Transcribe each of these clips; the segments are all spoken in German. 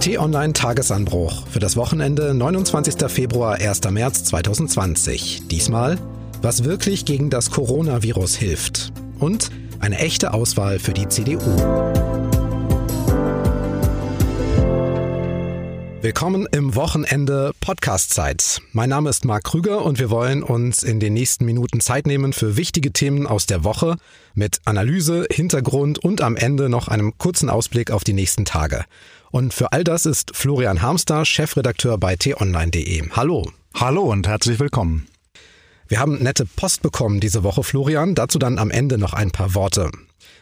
T-Online Tagesanbruch für das Wochenende 29. Februar 1. März 2020. Diesmal, was wirklich gegen das Coronavirus hilft. Und eine echte Auswahl für die CDU. Willkommen im Wochenende Podcastzeit. Mein Name ist Marc Krüger und wir wollen uns in den nächsten Minuten Zeit nehmen für wichtige Themen aus der Woche mit Analyse, Hintergrund und am Ende noch einem kurzen Ausblick auf die nächsten Tage. Und für all das ist Florian Harmster, Chefredakteur bei t-online.de. Hallo. Hallo und herzlich willkommen. Wir haben nette Post bekommen diese Woche, Florian. Dazu dann am Ende noch ein paar Worte.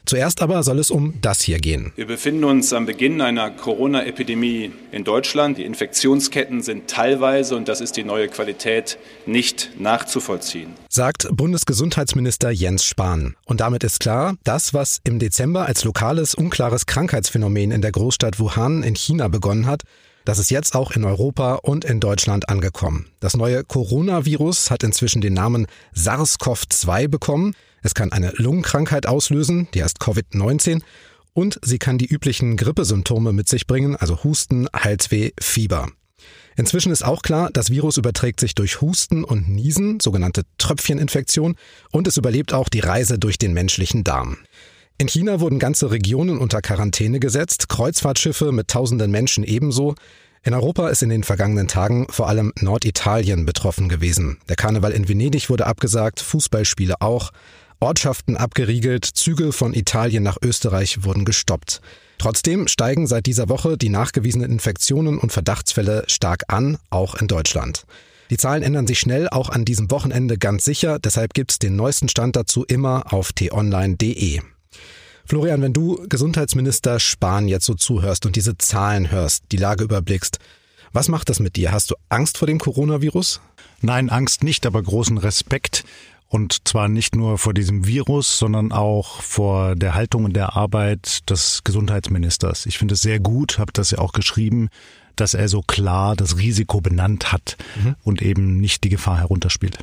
Zuerst aber soll es um das hier gehen. Wir befinden uns am Beginn einer Corona-Epidemie in Deutschland. Die Infektionsketten sind teilweise, und das ist die neue Qualität, nicht nachzuvollziehen. Sagt Bundesgesundheitsminister Jens Spahn. Und damit ist klar, das, was im Dezember als lokales, unklares Krankheitsphänomen in der Großstadt Wuhan in China begonnen hat, das ist jetzt auch in Europa und in Deutschland angekommen. Das neue Coronavirus hat inzwischen den Namen SARS-CoV-2 bekommen. Es kann eine Lungenkrankheit auslösen, die heißt Covid-19, und sie kann die üblichen Grippesymptome mit sich bringen, also Husten, Halsweh, Fieber. Inzwischen ist auch klar, das Virus überträgt sich durch Husten und Niesen, sogenannte Tröpfcheninfektion, und es überlebt auch die Reise durch den menschlichen Darm. In China wurden ganze Regionen unter Quarantäne gesetzt, Kreuzfahrtschiffe mit tausenden Menschen ebenso. In Europa ist in den vergangenen Tagen vor allem Norditalien betroffen gewesen. Der Karneval in Venedig wurde abgesagt, Fußballspiele auch. Ortschaften abgeriegelt, Züge von Italien nach Österreich wurden gestoppt. Trotzdem steigen seit dieser Woche die nachgewiesenen Infektionen und Verdachtsfälle stark an, auch in Deutschland. Die Zahlen ändern sich schnell, auch an diesem Wochenende ganz sicher, deshalb gibt's den neuesten Stand dazu immer auf t-online.de. Florian, wenn du Gesundheitsminister Spahn jetzt so zuhörst und diese Zahlen hörst, die Lage überblickst, was macht das mit dir? Hast du Angst vor dem Coronavirus? Nein, Angst nicht, aber großen Respekt. Und zwar nicht nur vor diesem Virus, sondern auch vor der Haltung und der Arbeit des Gesundheitsministers. Ich finde es sehr gut, habe das ja auch geschrieben, dass er so klar das Risiko benannt hat mhm. und eben nicht die Gefahr herunterspielt.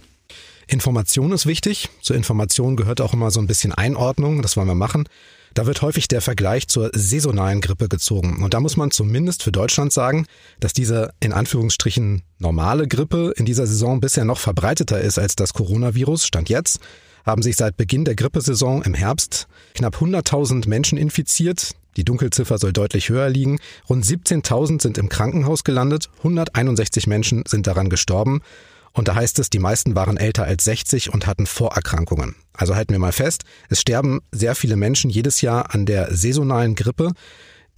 Information ist wichtig. Zur Information gehört auch immer so ein bisschen Einordnung. Das wollen wir machen. Da wird häufig der Vergleich zur saisonalen Grippe gezogen. Und da muss man zumindest für Deutschland sagen, dass diese in Anführungsstrichen normale Grippe in dieser Saison bisher noch verbreiteter ist als das Coronavirus. Stand jetzt haben sich seit Beginn der Grippesaison im Herbst knapp 100.000 Menschen infiziert. Die Dunkelziffer soll deutlich höher liegen. Rund 17.000 sind im Krankenhaus gelandet. 161 Menschen sind daran gestorben. Und da heißt es, die meisten waren älter als 60 und hatten Vorerkrankungen. Also halten wir mal fest, es sterben sehr viele Menschen jedes Jahr an der saisonalen Grippe.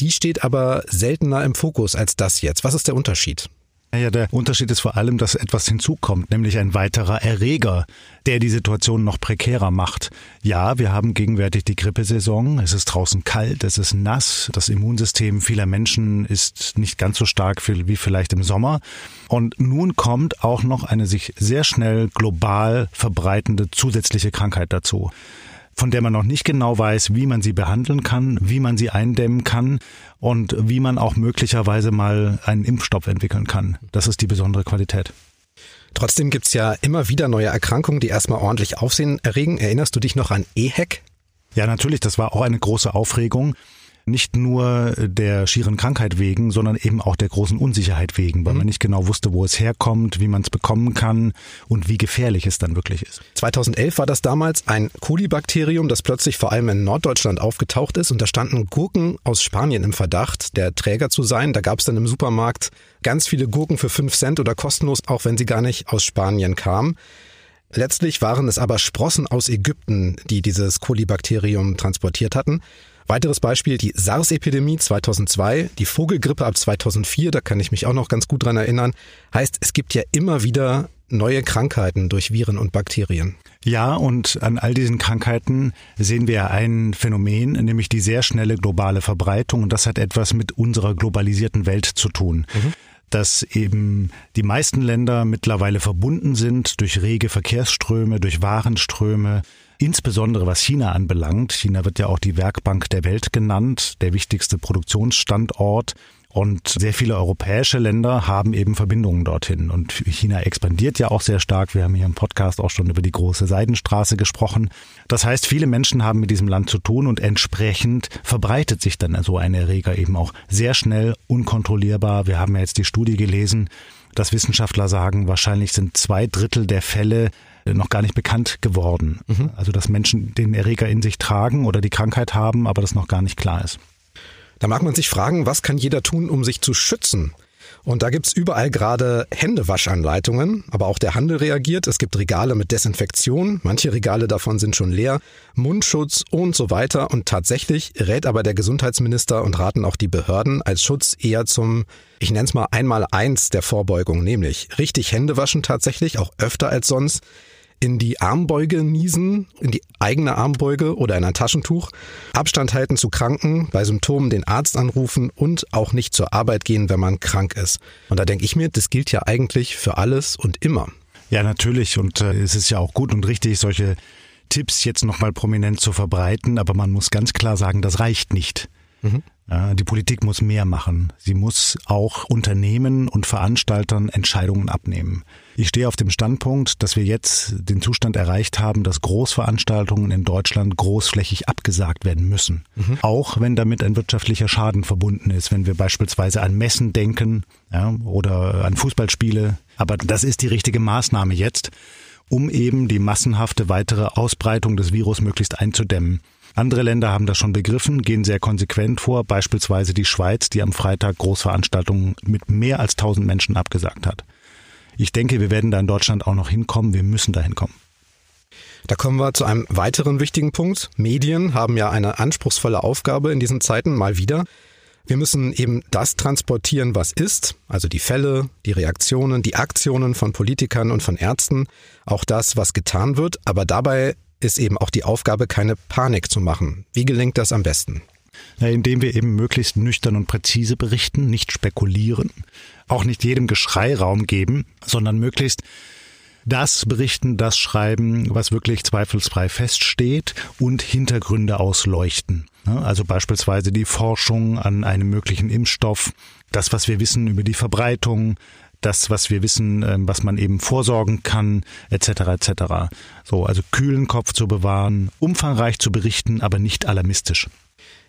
Die steht aber seltener im Fokus als das jetzt. Was ist der Unterschied? Ja, der Unterschied ist vor allem, dass etwas hinzukommt, nämlich ein weiterer Erreger, der die Situation noch prekärer macht. Ja, wir haben gegenwärtig die Grippesaison. Es ist draußen kalt, es ist nass. Das Immunsystem vieler Menschen ist nicht ganz so stark wie vielleicht im Sommer. Und nun kommt auch noch eine sich sehr schnell global verbreitende zusätzliche Krankheit dazu von der man noch nicht genau weiß, wie man sie behandeln kann, wie man sie eindämmen kann und wie man auch möglicherweise mal einen Impfstoff entwickeln kann. Das ist die besondere Qualität. Trotzdem gibt's ja immer wieder neue Erkrankungen, die erstmal ordentlich Aufsehen erregen. Erinnerst du dich noch an EHEC? Ja, natürlich, das war auch eine große Aufregung nicht nur der schieren Krankheit wegen, sondern eben auch der großen Unsicherheit wegen, weil mhm. man nicht genau wusste, wo es herkommt, wie man es bekommen kann und wie gefährlich es dann wirklich ist. 2011 war das damals ein Kolibakterium, das plötzlich vor allem in Norddeutschland aufgetaucht ist und da standen Gurken aus Spanien im Verdacht, der Träger zu sein. Da gab es dann im Supermarkt ganz viele Gurken für 5 Cent oder kostenlos, auch wenn sie gar nicht aus Spanien kamen. Letztlich waren es aber Sprossen aus Ägypten, die dieses Kolibakterium transportiert hatten. Weiteres Beispiel die SARS-Epidemie 2002, die Vogelgrippe ab 2004, da kann ich mich auch noch ganz gut dran erinnern. Heißt, es gibt ja immer wieder neue Krankheiten durch Viren und Bakterien. Ja, und an all diesen Krankheiten sehen wir ein Phänomen, nämlich die sehr schnelle globale Verbreitung. Und das hat etwas mit unserer globalisierten Welt zu tun. Mhm dass eben die meisten Länder mittlerweile verbunden sind durch rege Verkehrsströme, durch Warenströme, Insbesondere was China anbelangt. China wird ja auch die Werkbank der Welt genannt, der wichtigste Produktionsstandort. Und sehr viele europäische Länder haben eben Verbindungen dorthin. Und China expandiert ja auch sehr stark. Wir haben hier im Podcast auch schon über die große Seidenstraße gesprochen. Das heißt, viele Menschen haben mit diesem Land zu tun und entsprechend verbreitet sich dann so ein Erreger eben auch sehr schnell, unkontrollierbar. Wir haben ja jetzt die Studie gelesen, dass Wissenschaftler sagen, wahrscheinlich sind zwei Drittel der Fälle noch gar nicht bekannt geworden. Mhm. Also dass Menschen den Erreger in sich tragen oder die Krankheit haben, aber das noch gar nicht klar ist. Da mag man sich fragen, was kann jeder tun, um sich zu schützen? Und da gibt's überall gerade Händewaschanleitungen, aber auch der Handel reagiert. Es gibt Regale mit Desinfektion, manche Regale davon sind schon leer, Mundschutz und so weiter. Und tatsächlich rät aber der Gesundheitsminister und raten auch die Behörden als Schutz eher zum, ich nenne es mal einmal eins der Vorbeugung, nämlich richtig Hände waschen tatsächlich, auch öfter als sonst in die Armbeuge niesen, in die eigene Armbeuge oder in ein Taschentuch, Abstand halten zu Kranken, bei Symptomen den Arzt anrufen und auch nicht zur Arbeit gehen, wenn man krank ist. Und da denke ich mir, das gilt ja eigentlich für alles und immer. Ja, natürlich. Und äh, es ist ja auch gut und richtig, solche Tipps jetzt nochmal prominent zu verbreiten. Aber man muss ganz klar sagen, das reicht nicht. Mhm. Die Politik muss mehr machen. Sie muss auch Unternehmen und Veranstaltern Entscheidungen abnehmen. Ich stehe auf dem Standpunkt, dass wir jetzt den Zustand erreicht haben, dass Großveranstaltungen in Deutschland großflächig abgesagt werden müssen. Mhm. Auch wenn damit ein wirtschaftlicher Schaden verbunden ist, wenn wir beispielsweise an Messen denken ja, oder an Fußballspiele. Aber das ist die richtige Maßnahme jetzt, um eben die massenhafte weitere Ausbreitung des Virus möglichst einzudämmen. Andere Länder haben das schon begriffen, gehen sehr konsequent vor, beispielsweise die Schweiz, die am Freitag Großveranstaltungen mit mehr als 1000 Menschen abgesagt hat. Ich denke, wir werden da in Deutschland auch noch hinkommen, wir müssen da hinkommen. Da kommen wir zu einem weiteren wichtigen Punkt. Medien haben ja eine anspruchsvolle Aufgabe in diesen Zeiten mal wieder. Wir müssen eben das transportieren, was ist, also die Fälle, die Reaktionen, die Aktionen von Politikern und von Ärzten, auch das, was getan wird, aber dabei ist eben auch die Aufgabe, keine Panik zu machen. Wie gelingt das am besten? Ja, indem wir eben möglichst nüchtern und präzise berichten, nicht spekulieren, auch nicht jedem Geschrei Raum geben, sondern möglichst das berichten, das schreiben, was wirklich zweifelsfrei feststeht und Hintergründe ausleuchten. Also beispielsweise die Forschung an einem möglichen Impfstoff, das, was wir wissen über die Verbreitung, das, was wir wissen, ähm, was man eben vorsorgen kann, etc. etc. So, also kühlen Kopf zu bewahren, umfangreich zu berichten, aber nicht alarmistisch.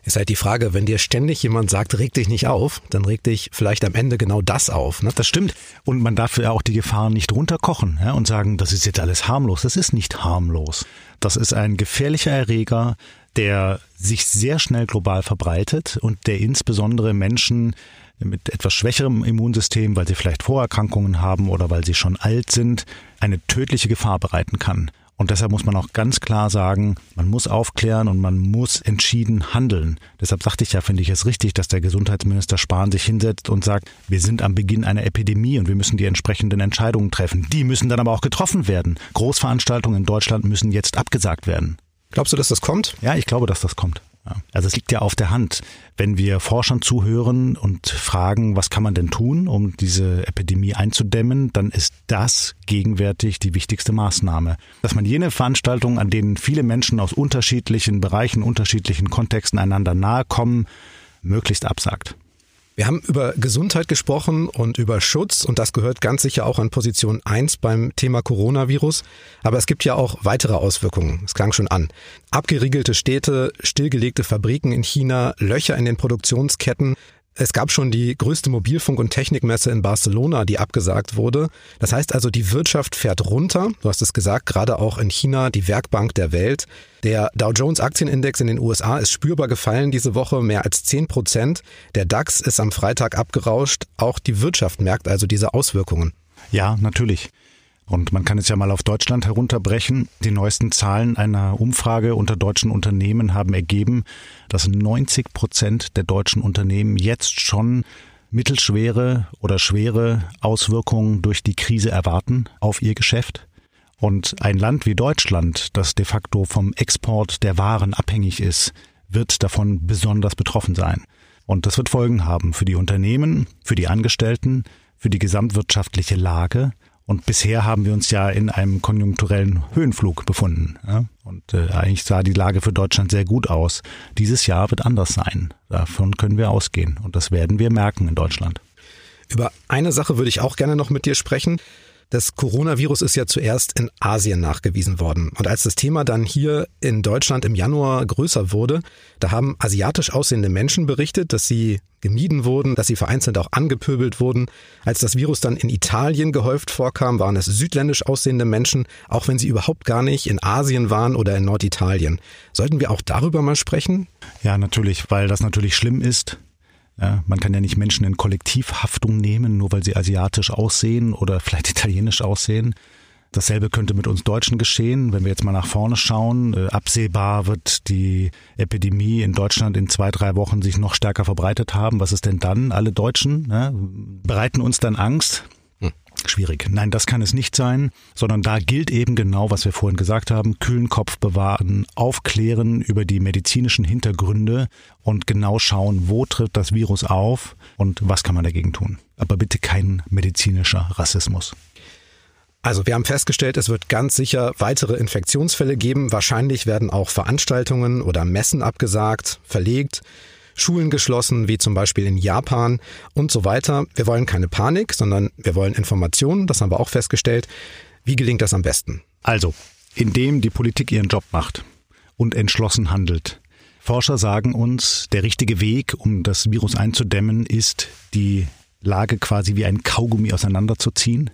Ist halt die Frage, wenn dir ständig jemand sagt, reg dich nicht auf, dann regt dich vielleicht am Ende genau das auf. Ne? Das stimmt. Und man darf ja auch die Gefahren nicht runterkochen ja, und sagen, das ist jetzt alles harmlos. Das ist nicht harmlos. Das ist ein gefährlicher Erreger, der sich sehr schnell global verbreitet und der insbesondere Menschen mit etwas schwächerem Immunsystem, weil sie vielleicht Vorerkrankungen haben oder weil sie schon alt sind, eine tödliche Gefahr bereiten kann. Und deshalb muss man auch ganz klar sagen, man muss aufklären und man muss entschieden handeln. Deshalb sagte ich ja, finde ich es richtig, dass der Gesundheitsminister Spahn sich hinsetzt und sagt, wir sind am Beginn einer Epidemie und wir müssen die entsprechenden Entscheidungen treffen. Die müssen dann aber auch getroffen werden. Großveranstaltungen in Deutschland müssen jetzt abgesagt werden. Glaubst du, dass das kommt? Ja, ich glaube, dass das kommt. Also es liegt ja auf der Hand, wenn wir Forschern zuhören und fragen, was kann man denn tun, um diese Epidemie einzudämmen, dann ist das gegenwärtig die wichtigste Maßnahme. Dass man jene Veranstaltungen, an denen viele Menschen aus unterschiedlichen Bereichen, unterschiedlichen Kontexten einander nahe kommen, möglichst absagt. Wir haben über Gesundheit gesprochen und über Schutz und das gehört ganz sicher auch an Position 1 beim Thema Coronavirus. Aber es gibt ja auch weitere Auswirkungen. Es klang schon an. Abgeriegelte Städte, stillgelegte Fabriken in China, Löcher in den Produktionsketten, es gab schon die größte Mobilfunk- und Technikmesse in Barcelona, die abgesagt wurde. Das heißt also, die Wirtschaft fährt runter. Du hast es gesagt, gerade auch in China, die Werkbank der Welt. Der Dow Jones Aktienindex in den USA ist spürbar gefallen diese Woche, mehr als 10 Prozent. Der DAX ist am Freitag abgerauscht. Auch die Wirtschaft merkt also diese Auswirkungen. Ja, natürlich. Und man kann es ja mal auf Deutschland herunterbrechen. Die neuesten Zahlen einer Umfrage unter deutschen Unternehmen haben ergeben, dass 90 Prozent der deutschen Unternehmen jetzt schon mittelschwere oder schwere Auswirkungen durch die Krise erwarten auf ihr Geschäft. Und ein Land wie Deutschland, das de facto vom Export der Waren abhängig ist, wird davon besonders betroffen sein. Und das wird Folgen haben für die Unternehmen, für die Angestellten, für die gesamtwirtschaftliche Lage Und bisher haben wir uns ja in einem konjunkturellen Höhenflug befunden. Ja? Und äh, eigentlich sah die Lage für Deutschland sehr gut aus. Dieses Jahr wird anders sein. Davon können wir ausgehen. Und das werden wir merken in Deutschland. Über eine Sache würde ich auch gerne noch mit dir sprechen. Das Coronavirus ist ja zuerst in Asien nachgewiesen worden. Und als das Thema dann hier in Deutschland im Januar größer wurde, da haben asiatisch aussehende Menschen berichtet, dass sie gemieden wurden, dass sie vereinzelt auch angepöbelt wurden. Als das Virus dann in Italien gehäuft vorkam, waren es südländisch aussehende Menschen, auch wenn sie überhaupt gar nicht in Asien waren oder in Norditalien. Sollten wir auch darüber mal sprechen? Ja, natürlich, weil das natürlich schlimm ist. Ja, man kann ja nicht Menschen in Kollektivhaftung nehmen, nur weil sie asiatisch aussehen oder vielleicht italienisch aussehen. Dasselbe könnte mit uns Deutschen geschehen, wenn wir jetzt mal nach vorne schauen. Äh, absehbar wird die Epidemie in Deutschland in zwei, drei Wochen sich noch stärker verbreitet haben. Was ist denn dann? Alle Deutschen ne, bereiten uns dann Angst. Schwierig. Nein, das kann es nicht sein, sondern da gilt eben genau, was wir vorhin gesagt haben, kühlen Kopf bewahren, aufklären über die medizinischen Hintergründe und genau schauen, wo tritt das Virus auf und was kann man dagegen tun. Aber bitte kein medizinischer Rassismus. Also wir haben festgestellt, es wird ganz sicher weitere Infektionsfälle geben. Wahrscheinlich werden auch Veranstaltungen oder Messen abgesagt, verlegt. Schulen geschlossen, wie zum Beispiel in Japan und so weiter. Wir wollen keine Panik, sondern wir wollen Informationen, das haben wir auch festgestellt. Wie gelingt das am besten? Also, indem die Politik ihren Job macht und entschlossen handelt. Forscher sagen uns, der richtige Weg, um das Virus einzudämmen, ist, die Lage quasi wie ein Kaugummi auseinanderzuziehen.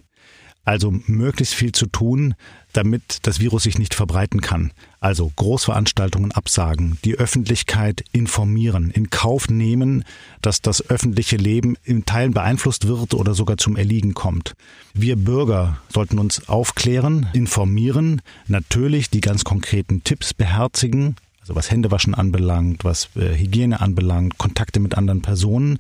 Also möglichst viel zu tun, damit das Virus sich nicht verbreiten kann. Also Großveranstaltungen absagen, die Öffentlichkeit informieren, in Kauf nehmen, dass das öffentliche Leben in Teilen beeinflusst wird oder sogar zum Erliegen kommt. Wir Bürger sollten uns aufklären, informieren, natürlich die ganz konkreten Tipps beherzigen, also was Händewaschen anbelangt, was äh, Hygiene anbelangt, Kontakte mit anderen Personen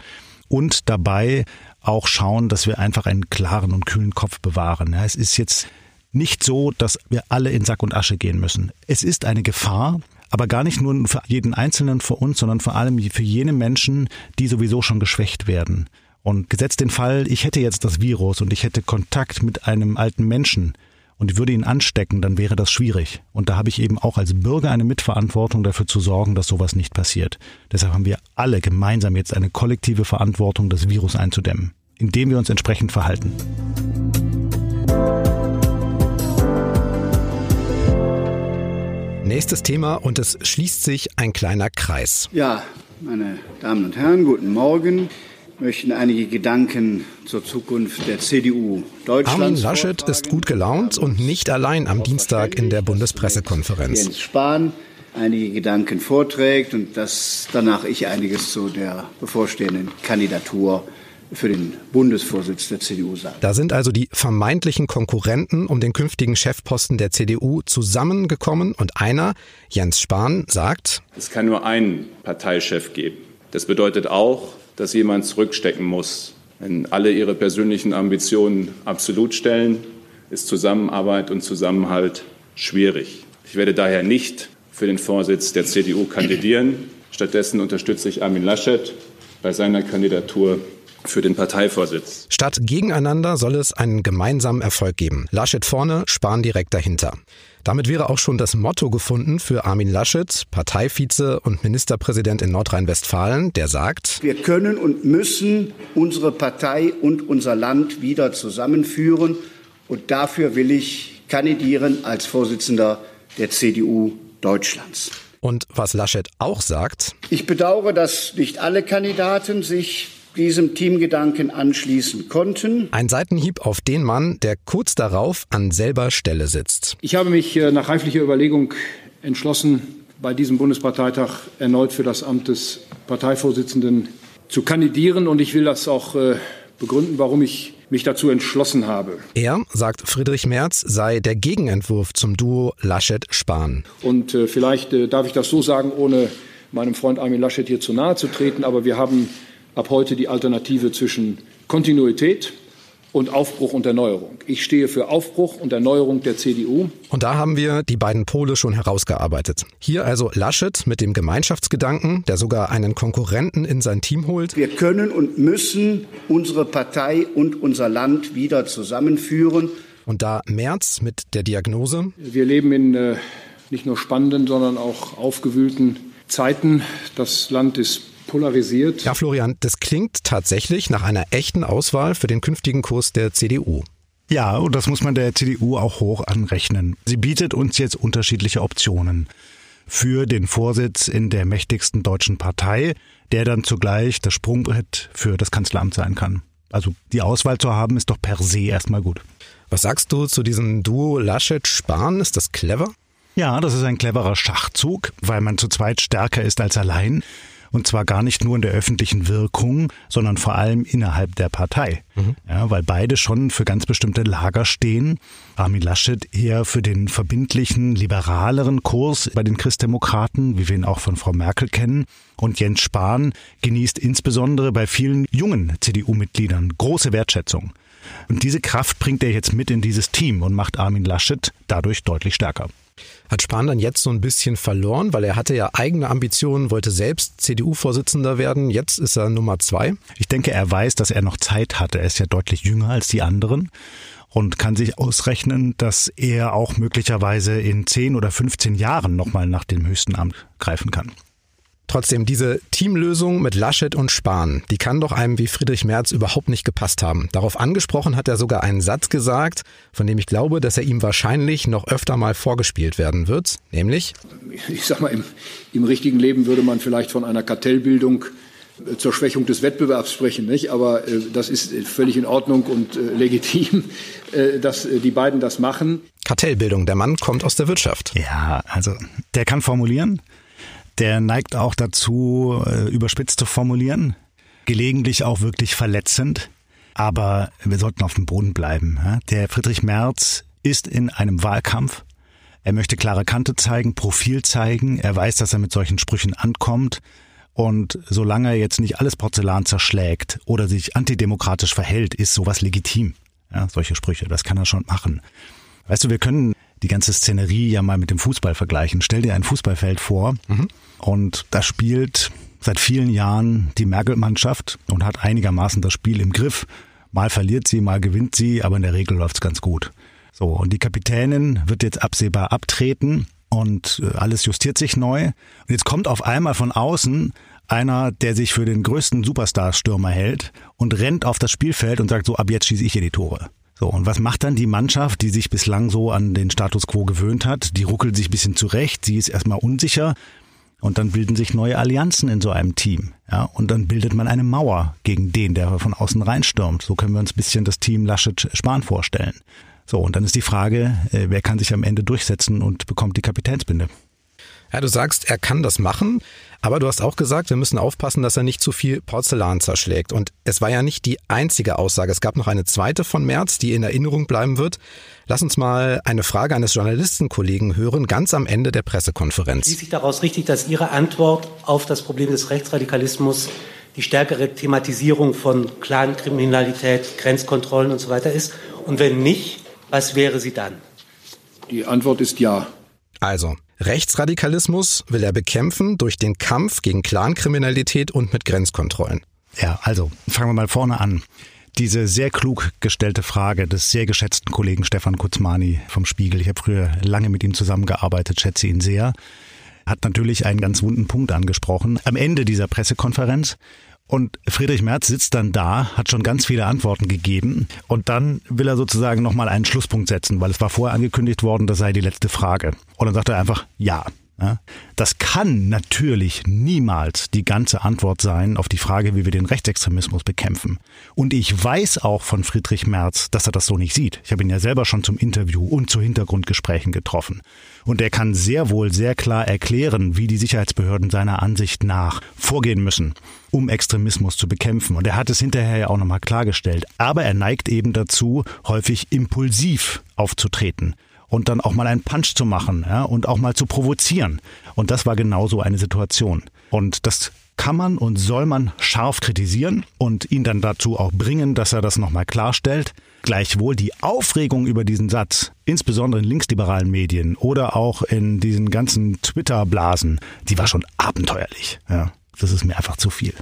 und dabei auch schauen, dass wir einfach einen klaren und kühlen Kopf bewahren. Ja, es ist jetzt nicht so, dass wir alle in Sack und Asche gehen müssen. Es ist eine Gefahr, aber gar nicht nur für jeden Einzelnen für uns, sondern vor allem für jene Menschen, die sowieso schon geschwächt werden. Und gesetzt den Fall, ich hätte jetzt das Virus und ich hätte Kontakt mit einem alten Menschen und ich würde ihn anstecken, dann wäre das schwierig. Und da habe ich eben auch als Bürger eine Mitverantwortung dafür zu sorgen, dass sowas nicht passiert. Deshalb haben wir alle gemeinsam jetzt eine kollektive Verantwortung, das Virus einzudämmen, indem wir uns entsprechend verhalten. Nächstes Thema und es schließt sich ein kleiner Kreis. Ja, meine Damen und Herren, guten Morgen. Möchten einige Gedanken zur Zukunft der CDU Deutschlands. Armin Laschet ist gut gelaunt und nicht allein am Dienstag in der Bundespressekonferenz. Jens Spahn einige Gedanken vorträgt und dass danach ich einiges zu der bevorstehenden Kandidatur für den Bundesvorsitz der CDU sagen. Da sind also die vermeintlichen Konkurrenten um den künftigen Chefposten der CDU zusammengekommen und einer, Jens Spahn, sagt, es kann nur einen Parteichef geben. Das bedeutet auch, dass jemand zurückstecken muss. Wenn alle ihre persönlichen Ambitionen absolut stellen, ist Zusammenarbeit und Zusammenhalt schwierig. Ich werde daher nicht für den Vorsitz der CDU kandidieren. Stattdessen unterstütze ich Armin Laschet bei seiner Kandidatur für den Parteivorsitz. Statt gegeneinander soll es einen gemeinsamen Erfolg geben. Laschet vorne, Spahn direkt dahinter. Damit wäre auch schon das Motto gefunden für Armin Laschet, Parteivize und Ministerpräsident in Nordrhein-Westfalen, der sagt, wir können und müssen unsere Partei und unser Land wieder zusammenführen. Und dafür will ich kandidieren als Vorsitzender der CDU Deutschlands. Und was Laschet auch sagt, ich bedauere, dass nicht alle Kandidaten sich diesem Teamgedanken anschließen konnten. Ein Seitenhieb auf den Mann, der kurz darauf an selber Stelle sitzt. Ich habe mich äh, nach reiflicher Überlegung entschlossen, bei diesem Bundesparteitag erneut für das Amt des Parteivorsitzenden zu kandidieren. Und ich will das auch äh, begründen, warum ich mich dazu entschlossen habe. Er, sagt Friedrich Merz, sei der Gegenentwurf zum Duo Laschet-Spahn. Und äh, vielleicht darf ich das so sagen, ohne meinem Freund Armin Laschet hier zu nahe zu treten, aber wir haben ab heute die Alternative zwischen Kontinuität und Aufbruch und Erneuerung. Ich stehe für Aufbruch und Erneuerung der CDU. Und da haben wir die beiden Pole schon herausgearbeitet. Hier also Laschet mit dem Gemeinschaftsgedanken, der sogar einen Konkurrenten in sein Team holt. Wir können und müssen unsere Partei und unser Land wieder zusammenführen. Und da Merz mit der Diagnose. Wir leben in äh, nicht nur spannenden, sondern auch aufgewühlten Zeiten. Das Land ist polarisiert. Ja, Florian, das klingt tatsächlich nach einer echten Auswahl für den künftigen Kurs der CDU. Ja, und das muss man der CDU auch hoch anrechnen. Sie bietet uns jetzt unterschiedliche Optionen für den Vorsitz in der mächtigsten deutschen Partei, der dann zugleich das Sprungbrett für das Kanzleramt sein kann. Also die Auswahl zu haben, ist doch per se erstmal gut. Was sagst du zu diesem Duo Laschet-Spahn? Ist das clever? Ja, das ist ein cleverer Schachzug, weil man zu zweit stärker ist als allein. Und zwar gar nicht nur in der öffentlichen Wirkung, sondern vor allem innerhalb der Partei. Mhm. Ja, weil beide schon für ganz bestimmte Lager stehen. Armin Laschet eher für den verbindlichen, liberaleren Kurs bei den Christdemokraten, wie wir ihn auch von Frau Merkel kennen. Und Jens Spahn genießt insbesondere bei vielen jungen CDU-Mitgliedern große Wertschätzung. Und diese Kraft bringt er jetzt mit in dieses Team und macht Armin Laschet dadurch deutlich stärker. Hat Spahn dann jetzt so ein bisschen verloren, weil er hatte ja eigene Ambitionen, wollte selbst CDU-Vorsitzender werden. Jetzt ist er Nummer zwei. Ich denke, er weiß, dass er noch Zeit hatte. Er ist ja deutlich jünger als die anderen und kann sich ausrechnen, dass er auch möglicherweise in 10 oder 15 Jahren nochmal nach dem höchsten Amt greifen kann. Trotzdem, diese Teamlösung mit Laschet und Spahn, die kann doch einem wie Friedrich Merz überhaupt nicht gepasst haben. Darauf angesprochen hat er sogar einen Satz gesagt, von dem ich glaube, dass er ihm wahrscheinlich noch öfter mal vorgespielt werden wird, nämlich Ich sag mal, im, im richtigen Leben würde man vielleicht von einer Kartellbildung äh, zur Schwächung des Wettbewerbs sprechen, nicht? Aber äh, das ist völlig in Ordnung und äh, legitim, äh, dass äh, die beiden das machen. Kartellbildung, der Mann kommt aus der Wirtschaft. Ja, also der kann formulieren, der neigt auch dazu, äh, überspitzt zu formulieren, gelegentlich auch wirklich verletzend. Aber wir sollten auf dem Boden bleiben. Der Friedrich Merz ist in einem Wahlkampf. Er möchte klare Kante zeigen, Profil zeigen. Er weiß, dass er mit solchen Sprüchen ankommt. Und solange er jetzt nicht alles Porzellan zerschlägt oder sich antidemokratisch verhält, ist sowas legitim. Ja, solche Sprüche, das kann er schon machen. Weißt du, wir können die ganze Szenerie ja mal mit dem Fußball vergleichen. Stell dir ein Fußballfeld vor mhm. und da spielt seit vielen Jahren die Merkel-Mannschaft und hat einigermaßen das Spiel im Griff. Mal verliert sie, mal gewinnt sie, aber in der Regel läuft's ganz gut. So, und die Kapitänin wird jetzt absehbar abtreten und äh, alles justiert sich neu. Und jetzt kommt auf einmal von außen einer, der sich für den größten Superstar-Stürmer hält und rennt auf das Spielfeld und sagt so, ab jetzt schieße ich hier die Tore. So, und was macht dann die Mannschaft, die sich bislang so an den Status quo gewöhnt hat? Die ruckelt sich ein bisschen zurecht, sie ist erstmal unsicher und dann bilden sich neue Allianzen in so einem Team. Ja, und dann bildet man eine Mauer gegen den, der von außen reinstürmt. So können wir uns ein bisschen das Team Laschet-Spahn vorstellen. So, und dann ist die Frage, äh, wer kann sich am Ende durchsetzen und bekommt die Kapitänsbinde? Ja, du sagst, er kann das machen, aber du hast auch gesagt, wir müssen aufpassen, dass er nicht zu viel Porzellan zerschlägt. Und es war ja nicht die einzige Aussage. Es gab noch eine zweite von März, die in Erinnerung bleiben wird. Lass uns mal eine Frage eines Journalistenkollegen hören, ganz am Ende der Pressekonferenz. Sieht sich daraus richtig, dass Ihre Antwort auf das Problem des Rechtsradikalismus die stärkere Thematisierung von Clankriminalität, Grenzkontrollen und so weiter ist? Und wenn nicht, was wäre sie dann? Die Antwort ist ja. Also, Rechtsradikalismus will er bekämpfen durch den Kampf gegen Clankriminalität und mit Grenzkontrollen. Ja, also fangen wir mal vorne an. Diese sehr klug gestellte Frage des sehr geschätzten Kollegen Stefan Kutzmani vom Spiegel, ich habe früher lange mit ihm zusammengearbeitet, schätze ihn sehr, hat natürlich einen ganz wunden Punkt angesprochen. Am Ende dieser Pressekonferenz und Friedrich Merz sitzt dann da, hat schon ganz viele Antworten gegeben und dann will er sozusagen nochmal einen Schlusspunkt setzen, weil es war vorher angekündigt worden, das sei die letzte Frage. Und dann sagt er einfach ja. Das kann natürlich niemals die ganze Antwort sein auf die Frage, wie wir den Rechtsextremismus bekämpfen. Und ich weiß auch von Friedrich Merz, dass er das so nicht sieht. Ich habe ihn ja selber schon zum Interview und zu Hintergrundgesprächen getroffen. Und er kann sehr wohl sehr klar erklären, wie die Sicherheitsbehörden seiner Ansicht nach vorgehen müssen, um Extremismus zu bekämpfen. Und er hat es hinterher ja auch nochmal klargestellt. Aber er neigt eben dazu, häufig impulsiv aufzutreten und dann auch mal einen Punch zu machen ja, und auch mal zu provozieren. Und das war genau so eine Situation. Und das kann man und soll man scharf kritisieren und ihn dann dazu auch bringen, dass er das nochmal klarstellt. Gleichwohl die Aufregung über diesen Satz, insbesondere in linksliberalen Medien oder auch in diesen ganzen Twitter-Blasen, die war schon abenteuerlich. Ja, das ist mir einfach zu viel.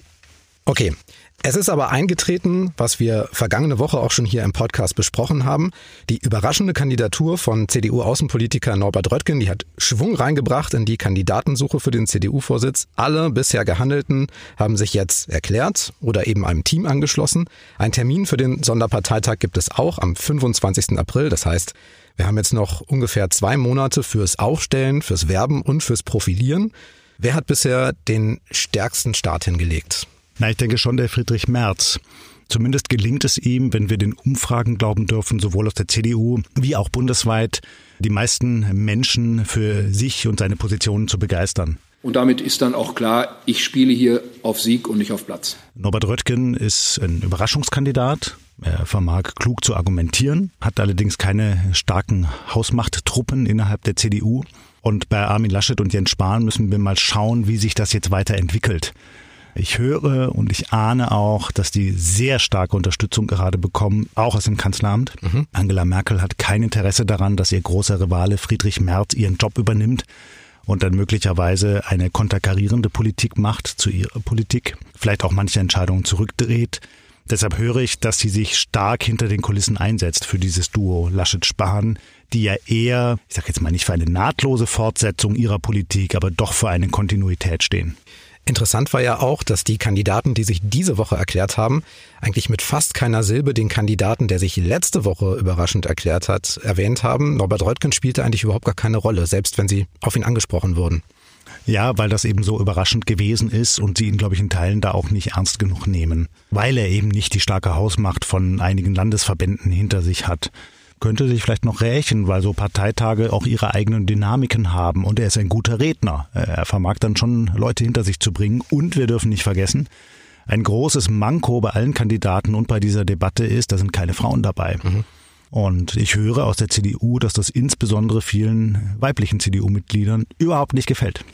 Okay, es ist aber eingetreten, was wir vergangene Woche auch schon hier im Podcast besprochen haben. Die überraschende Kandidatur von CDU-Außenpolitiker Norbert Röttgen, die hat Schwung reingebracht in die Kandidatensuche für den CDU-Vorsitz. Alle bisher Gehandelten haben sich jetzt erklärt oder eben einem Team angeschlossen. Ein Termin für den Sonderparteitag gibt es auch am 25. April. Das heißt, wir haben jetzt noch ungefähr zwei Monate fürs Aufstellen, fürs Werben und fürs Profilieren. Wer hat bisher den stärksten Start hingelegt? Na, ich denke schon der Friedrich Merz. Zumindest gelingt es ihm, wenn wir den Umfragen glauben dürfen, sowohl aus der CDU wie auch bundesweit, die meisten Menschen für sich und seine Positionen zu begeistern. Und damit ist dann auch klar, ich spiele hier auf Sieg und nicht auf Platz. Norbert Röttgen ist ein Überraschungskandidat. Er vermag klug zu argumentieren, hat allerdings keine starken Hausmachttruppen innerhalb der CDU. Und bei Armin Laschet und Jens Spahn müssen wir mal schauen, wie sich das jetzt weiterentwickelt. Ich höre und ich ahne auch, dass die sehr starke Unterstützung gerade bekommen, auch aus dem Kanzleramt. Mhm. Angela Merkel hat kein Interesse daran, dass ihr großer Rivale Friedrich Merz ihren Job übernimmt und dann möglicherweise eine konterkarierende Politik macht zu ihrer Politik, vielleicht auch manche Entscheidungen zurückdreht. Deshalb höre ich, dass sie sich stark hinter den Kulissen einsetzt für dieses Duo Laschet-Spahn, die ja eher, ich sage jetzt mal nicht für eine nahtlose Fortsetzung ihrer Politik, aber doch für eine Kontinuität stehen. Interessant war ja auch, dass die Kandidaten, die sich diese Woche erklärt haben, eigentlich mit fast keiner Silbe den Kandidaten, der sich letzte Woche überraschend erklärt hat, erwähnt haben. Norbert Reutgen spielte eigentlich überhaupt gar keine Rolle, selbst wenn sie auf ihn angesprochen wurden. Ja, weil das eben so überraschend gewesen ist und sie ihn, glaube ich, in Teilen da auch nicht ernst genug nehmen, weil er eben nicht die starke Hausmacht von einigen Landesverbänden hinter sich hat könnte sich vielleicht noch rächen, weil so Parteitage auch ihre eigenen Dynamiken haben und er ist ein guter Redner. Er vermag dann schon Leute hinter sich zu bringen und wir dürfen nicht vergessen, ein großes Manko bei allen Kandidaten und bei dieser Debatte ist, da sind keine Frauen dabei. Mhm. Und ich höre aus der CDU, dass das insbesondere vielen weiblichen CDU-Mitgliedern überhaupt nicht gefällt.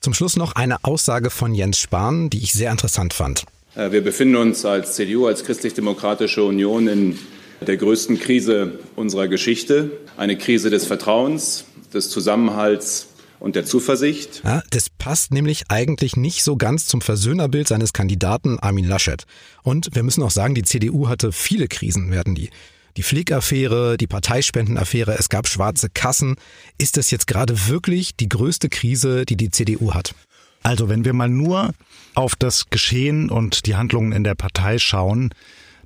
Zum Schluss noch eine Aussage von Jens Spahn, die ich sehr interessant fand. Äh, wir befinden uns als CDU, als Christlich-Demokratische Union in der größten Krise unserer Geschichte. Eine Krise des Vertrauens, des Zusammenhalts und der Zuversicht. Ja, das passt nämlich eigentlich nicht so ganz zum Versöhnerbild seines Kandidaten Armin Laschet. Und wir müssen auch sagen, die CDU hatte viele Krisen, werden die. Die Flick-Affäre, die Parteispendenaffäre, es gab schwarze Kassen. Ist das jetzt gerade wirklich die größte Krise, die die CDU hat? Also wenn wir mal nur auf das Geschehen und die Handlungen in der Partei schauen,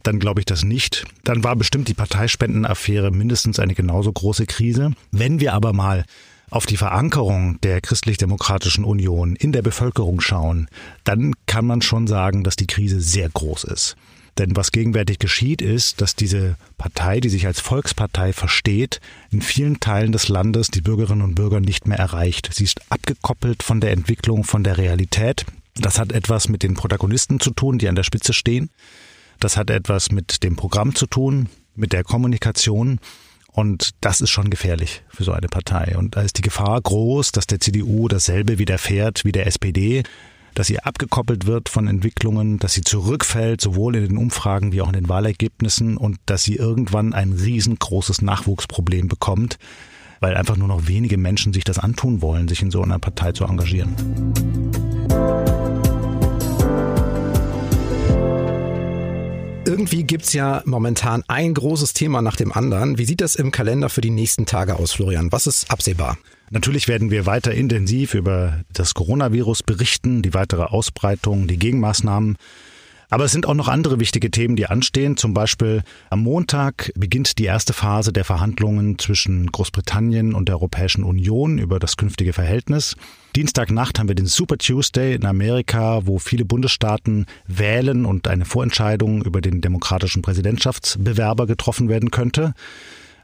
dann glaube ich das nicht. Dann war bestimmt die Parteispendenaffäre mindestens eine genauso große Krise. Wenn wir aber mal auf die Verankerung der christlich-demokratischen Union in der Bevölkerung schauen, dann kann man schon sagen, dass die Krise sehr groß ist. Denn was gegenwärtig geschieht, ist, dass diese Partei, die sich als Volkspartei versteht, in vielen Teilen des Landes die Bürgerinnen und Bürger nicht mehr erreicht. Sie ist abgekoppelt von der Entwicklung, von der Realität. Das hat etwas mit den Protagonisten zu tun, die an der Spitze stehen. Das hat etwas mit dem Programm zu tun, mit der Kommunikation. Und das ist schon gefährlich für so eine Partei. Und da ist die Gefahr groß, dass der CDU dasselbe widerfährt wie der SPD, dass sie abgekoppelt wird von Entwicklungen, dass sie zurückfällt, sowohl in den Umfragen wie auch in den Wahlergebnissen und dass sie irgendwann ein riesengroßes Nachwuchsproblem bekommt, weil einfach nur noch wenige Menschen sich das antun wollen, sich in so einer Partei zu engagieren. Irgendwie gibt's ja momentan ein großes Thema nach dem anderen. Wie sieht das im Kalender für die nächsten Tage aus, Florian? Was ist absehbar? Natürlich werden wir weiter intensiv über das Coronavirus berichten, die weitere Ausbreitung, die Gegenmaßnahmen. Aber es sind auch noch andere wichtige Themen, die anstehen. Zum Beispiel am Montag beginnt die erste Phase der Verhandlungen zwischen Großbritannien und der Europäischen Union über das künftige Verhältnis. Dienstagnacht haben wir den Super Tuesday in Amerika, wo viele Bundesstaaten wählen und eine Vorentscheidung über den demokratischen Präsidentschaftsbewerber getroffen werden könnte.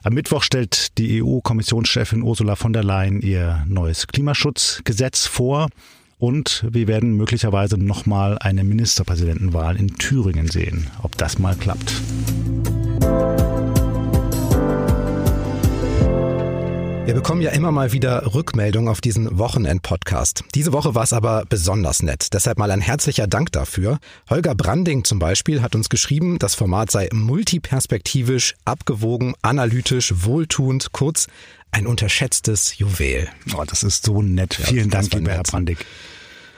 Am Mittwoch stellt die EU-Kommissionschefin Ursula von der Leyen ihr neues Klimaschutzgesetz vor. Und wir werden möglicherweise nochmal eine Ministerpräsidentenwahl in Thüringen sehen, ob das mal klappt. Wir bekommen ja immer mal wieder Rückmeldungen auf diesen Wochenend-Podcast. Diese Woche war es aber besonders nett. Deshalb mal ein herzlicher Dank dafür. Holger Branding zum Beispiel hat uns geschrieben, das Format sei multiperspektivisch, abgewogen, analytisch, wohltuend, kurz ein unterschätztes Juwel. Oh, das ist so nett. Ja, Vielen Dank, lieber Herr Brandig.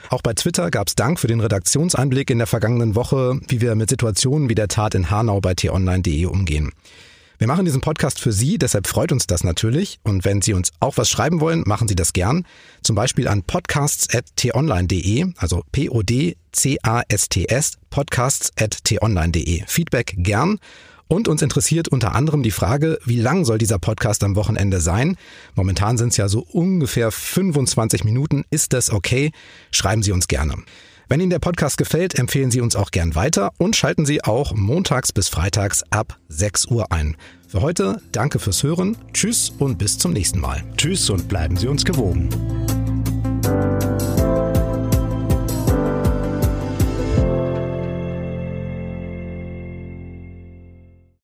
Auch bei Twitter gab es Dank für den Redaktionseinblick in der vergangenen Woche, wie wir mit Situationen wie der Tat in Hanau bei t-online.de umgehen. Wir machen diesen Podcast für Sie, deshalb freut uns das natürlich. Und wenn Sie uns auch was schreiben wollen, machen Sie das gern. Zum Beispiel an podcasts.tonline.de, also P-O-D-C-A-S-T-S, podcasts.tonline.de. Feedback gern. Und uns interessiert unter anderem die Frage, wie lang soll dieser Podcast am Wochenende sein? Momentan sind es ja so ungefähr 25 Minuten. Ist das okay? Schreiben Sie uns gerne. Wenn Ihnen der Podcast gefällt, empfehlen Sie uns auch gern weiter und schalten Sie auch montags bis freitags ab 6 Uhr ein. Für heute danke fürs Hören, tschüss und bis zum nächsten Mal. Tschüss und bleiben Sie uns gewogen.